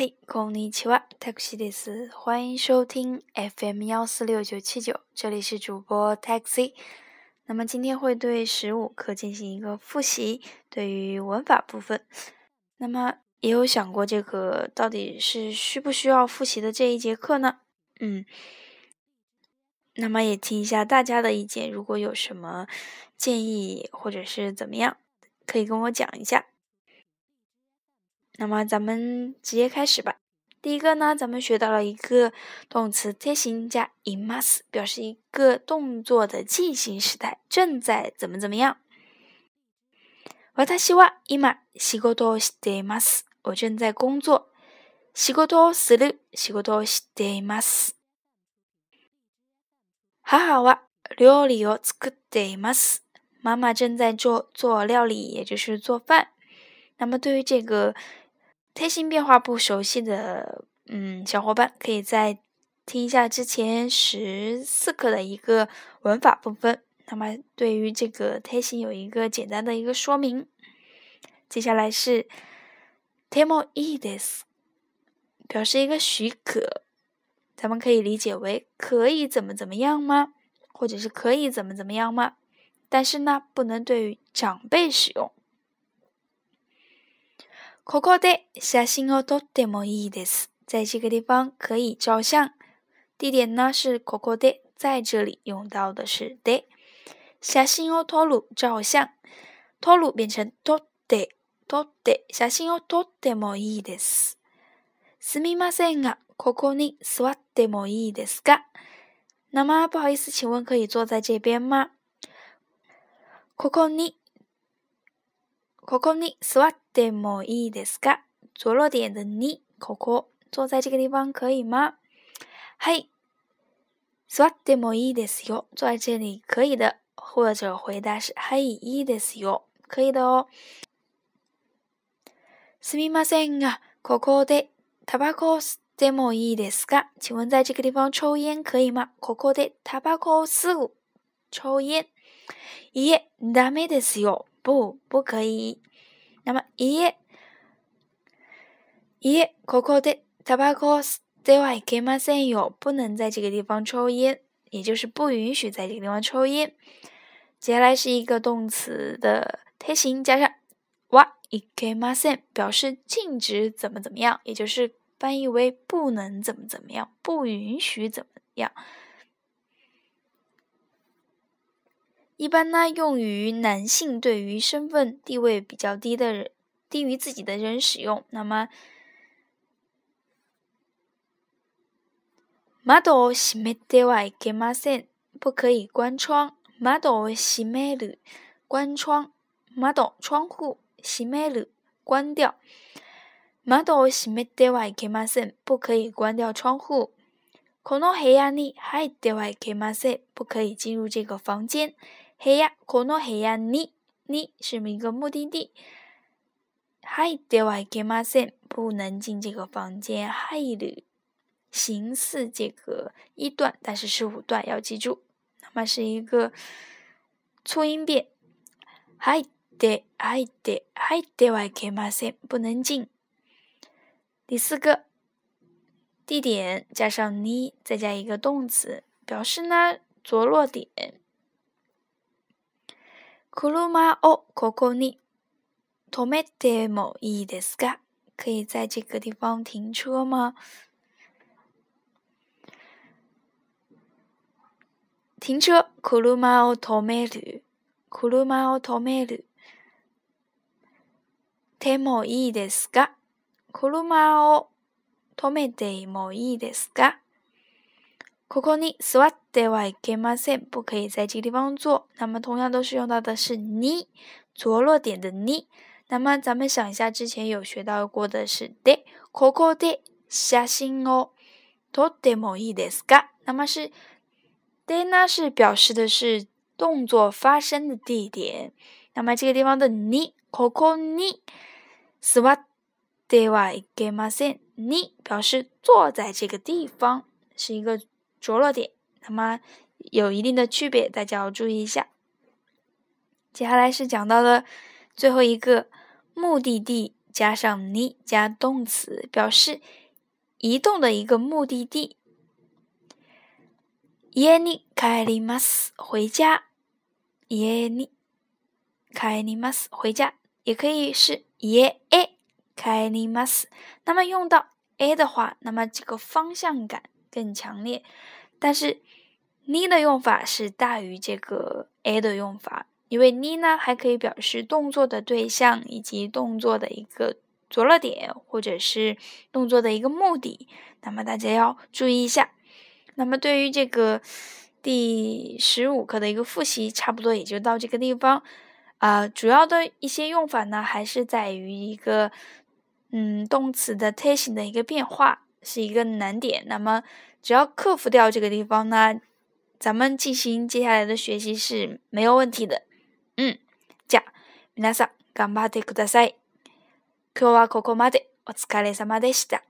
嘿，こんにちは、タクシーです。欢迎收听 FM 幺四六九七九，这里是主播 Taxi。那么今天会对十五课进行一个复习，对于文法部分。那么也有想过这个到底是需不需要复习的这一节课呢？嗯，那么也听一下大家的意见，如果有什么建议或者是怎么样，可以跟我讲一下。 那么咱们直接开始吧。第一个呢，咱们学到了一个动词贴形加 imas，表示一个动作的进行时态，正在怎么怎么样。私は今仕事をしています。我正在工作。仕事をする。仕事をしています。母は料理を作っています。妈妈正在做做料理，也就是做饭。那么对于这个。 贴形变化不熟悉的，嗯，小伙伴可以再听一下之前十四课的一个文法部分。那么，对于这个贴形有一个简单的一个说明。接下来是 temo ides，表示一个许可，咱们可以理解为可以怎么怎么样吗？或者是可以怎么怎么样吗？但是呢，不能对于长辈使用。ここで写真を撮ってもいいです。在这个地方可以照相。地点呢是ここで，在这里用到的是で。写真を撮る照相，撮る变成撮って、撮って写真を撮ってもいいです。すみませんが、ここに座ってもいいですか？那么不好意思，请问可以坐在这边吗？ここに ここに座ってもいいですか？着落点的你，ここ坐在这个地方可以吗？はい。座ってもいいですよ。坐在这里可以的，或者回答是はい、いいですよ。可以的哦。すみませんが、ここでタバコを吸ってもいいですか？请问在这个地方抽烟可以吗？ここでタバコを吸う。抽烟。いえ、ダメですよ。 不，不可以。那么，いえ、いえ、ここでタバコを吸ってはいけませんよ。不能在这个地方抽烟，也就是不允许在这个地方抽烟。接下来是一个动词的贴形，加上わいけません，表示禁止怎么怎么样，也就是翻译为不能怎么怎么样，不允许怎么样。 一般呢，用于男性对于身份地位比较低的人、低于自己的人使用。那么，窓を閉めてはいけません。不可以关窗。窓を閉める。关窗。窓窗户。閉める。关掉。窓を閉めてはいけません。不可以关掉窗户。この部屋に入ってはいけません。不可以进入这个房间。 黑呀，可诺黑呀，你你是一个目的地。嗨，ではいけません，不能进这个房间。嗨る，形似这个一段，但是是五段，要记住。那么是一个促音变。嗨で、嗨で、嗨ではいけません，不能进。第四个，地点加上你，再加一个动词，表示呢着落点。 車をここに止めてもいいですか？可以在这个地方停车吗？停车，車を止める？車を止める？てもいいですか？車を止めてもいいですか？ここに座ってはいけません。不可以在这个地方坐。那么同样都是用到的是你，着落点的你。那么咱们想一下，之前有学到过的是で、ここで写真を撮ってもいいですか？那么是で呢，是表示的是动作发生的地点。那么这个地方的你，ここに座ってはいけません。你表示坐在这个地方，是一个。 着落点，那么有一定的区别，大家要注意一下。接下来是讲到的最后一个目的地 加上你加动词，表示移动的一个目的地。家に帰ります，回家。家に帰ります，回家，也可以是家へ帰ります。那么用到 a 的话，那么这个方向感 更强烈。但是你的用法是大于这个 a 的用法，因为你呢还可以表示动作的对象以及动作的一个着落点，或者是动作的一个目的。那么大家要注意一下。那么对于这个第十五课的一个复习，差不多也就到这个地方。啊，主要的一些用法呢，还是在于一个嗯动词的特性的一个变化，是一个难点。那么只要克服掉这个地方呢，咱们进行接下来的学习是没有问题的。嗯，じゃ皆さん頑張ってください。今日はここまでお疲れ様でした。